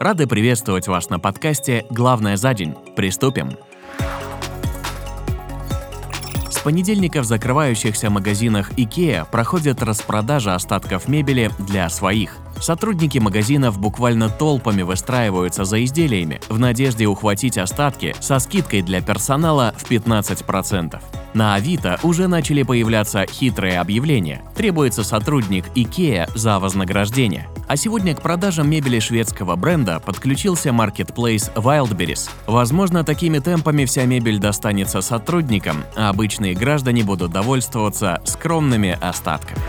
Рады приветствовать вас на подкасте «Главное за день». Приступим. С понедельника в закрывающихся магазинах IKEA проходит распродажа остатков мебели для своих – Сотрудники магазинов буквально толпами выстраиваются за изделиями в надежде ухватить остатки со скидкой для персонала в 15%. На Авито уже начали появляться хитрые объявления. Требуется сотрудник IKEA за вознаграждение. А сегодня к продажам мебели шведского бренда подключился маркетплейс Wildberries. Возможно, такими темпами вся мебель достанется сотрудникам, а обычные граждане будут довольствоваться скромными остатками.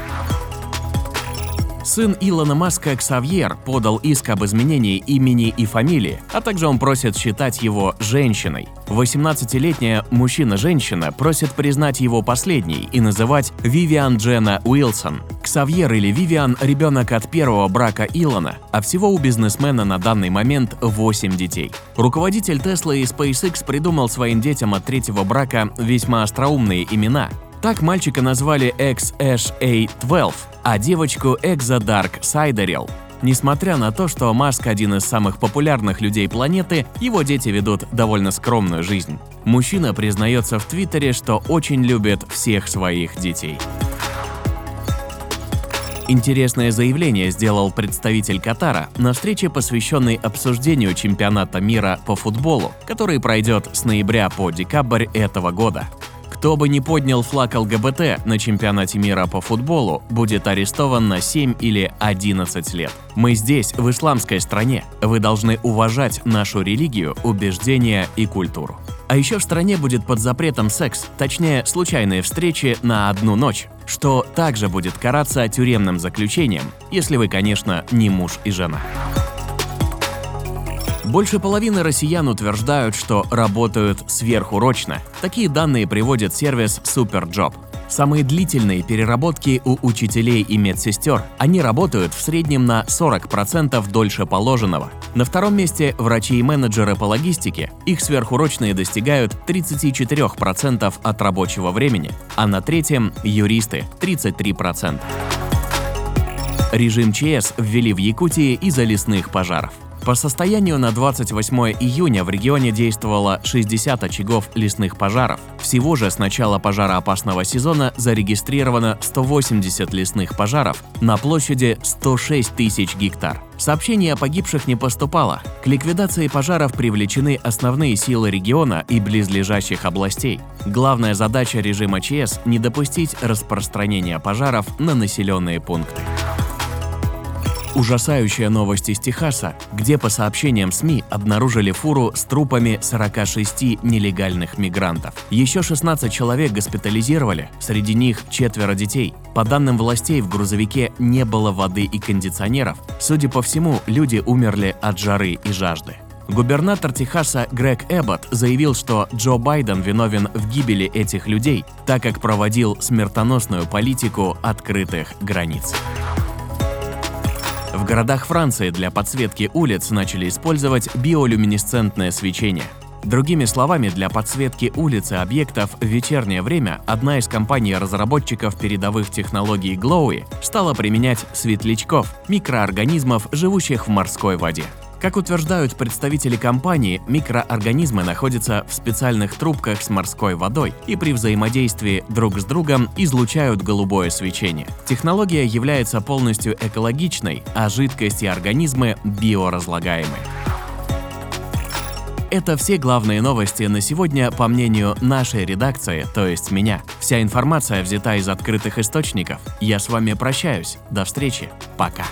Сын Илона Маска Ксавьер подал иск об изменении имени и фамилии, а также он просит считать его женщиной. 18-летняя мужчина-женщина просит признать его последней и называть Вивиан Джена Уилсон. Ксавьер или Вивиан – ребенок от первого брака Илона, а всего у бизнесмена на данный момент 8 детей. Руководитель Tesla и SpaceX придумал своим детям от третьего брака весьма остроумные имена – так мальчика назвали XSA-12, а девочку Exodark Sideril. Несмотря на то, что Маск один из самых популярных людей планеты, его дети ведут довольно скромную жизнь. Мужчина признается в Твиттере, что очень любит всех своих детей. Интересное заявление сделал представитель Катара на встрече, посвященной обсуждению чемпионата мира по футболу, который пройдет с ноября по декабрь этого года. Кто бы не поднял флаг ЛГБТ на чемпионате мира по футболу, будет арестован на 7 или 11 лет. Мы здесь, в исламской стране. Вы должны уважать нашу религию, убеждения и культуру. А еще в стране будет под запретом секс, точнее, случайные встречи на одну ночь, что также будет караться тюремным заключением, если вы, конечно, не муж и жена. Больше половины россиян утверждают, что работают сверхурочно. Такие данные приводит сервис Superjob. Самые длительные переработки у учителей и медсестер. Они работают в среднем на 40% дольше положенного. На втором месте врачи и менеджеры по логистике. Их сверхурочные достигают 34% от рабочего времени, а на третьем – юристы – 33%. Режим ЧС ввели в Якутии из-за лесных пожаров. По состоянию на 28 июня в регионе действовало 60 очагов лесных пожаров. Всего же с начала пожароопасного сезона зарегистрировано 180 лесных пожаров на площади 106 тысяч гектар. Сообщений о погибших не поступало. К ликвидации пожаров привлечены основные силы региона и близлежащих областей. Главная задача режима ЧС – не допустить распространения пожаров на населенные пункты. Ужасающая новость из Техаса, где по сообщениям СМИ обнаружили фуру с трупами 46 нелегальных мигрантов. Еще 16 человек госпитализировали, среди них четверо детей. По данным властей, в грузовике не было воды и кондиционеров. Судя по всему, люди умерли от жары и жажды. Губернатор Техаса Грег Эббот заявил, что Джо Байден виновен в гибели этих людей, так как проводил смертоносную политику открытых границ. В городах Франции для подсветки улиц начали использовать биолюминесцентное свечение. Другими словами, для подсветки улиц и объектов в вечернее время одна из компаний-разработчиков передовых технологий Glowy стала применять светлячков, микроорганизмов, живущих в морской воде. Как утверждают представители компании, микроорганизмы находятся в специальных трубках с морской водой и при взаимодействии друг с другом излучают голубое свечение. Технология является полностью экологичной, а жидкость и организмы биоразлагаемые. Это все главные новости на сегодня, по мнению нашей редакции, то есть меня. Вся информация взята из открытых источников. Я с вами прощаюсь. До встречи. Пока.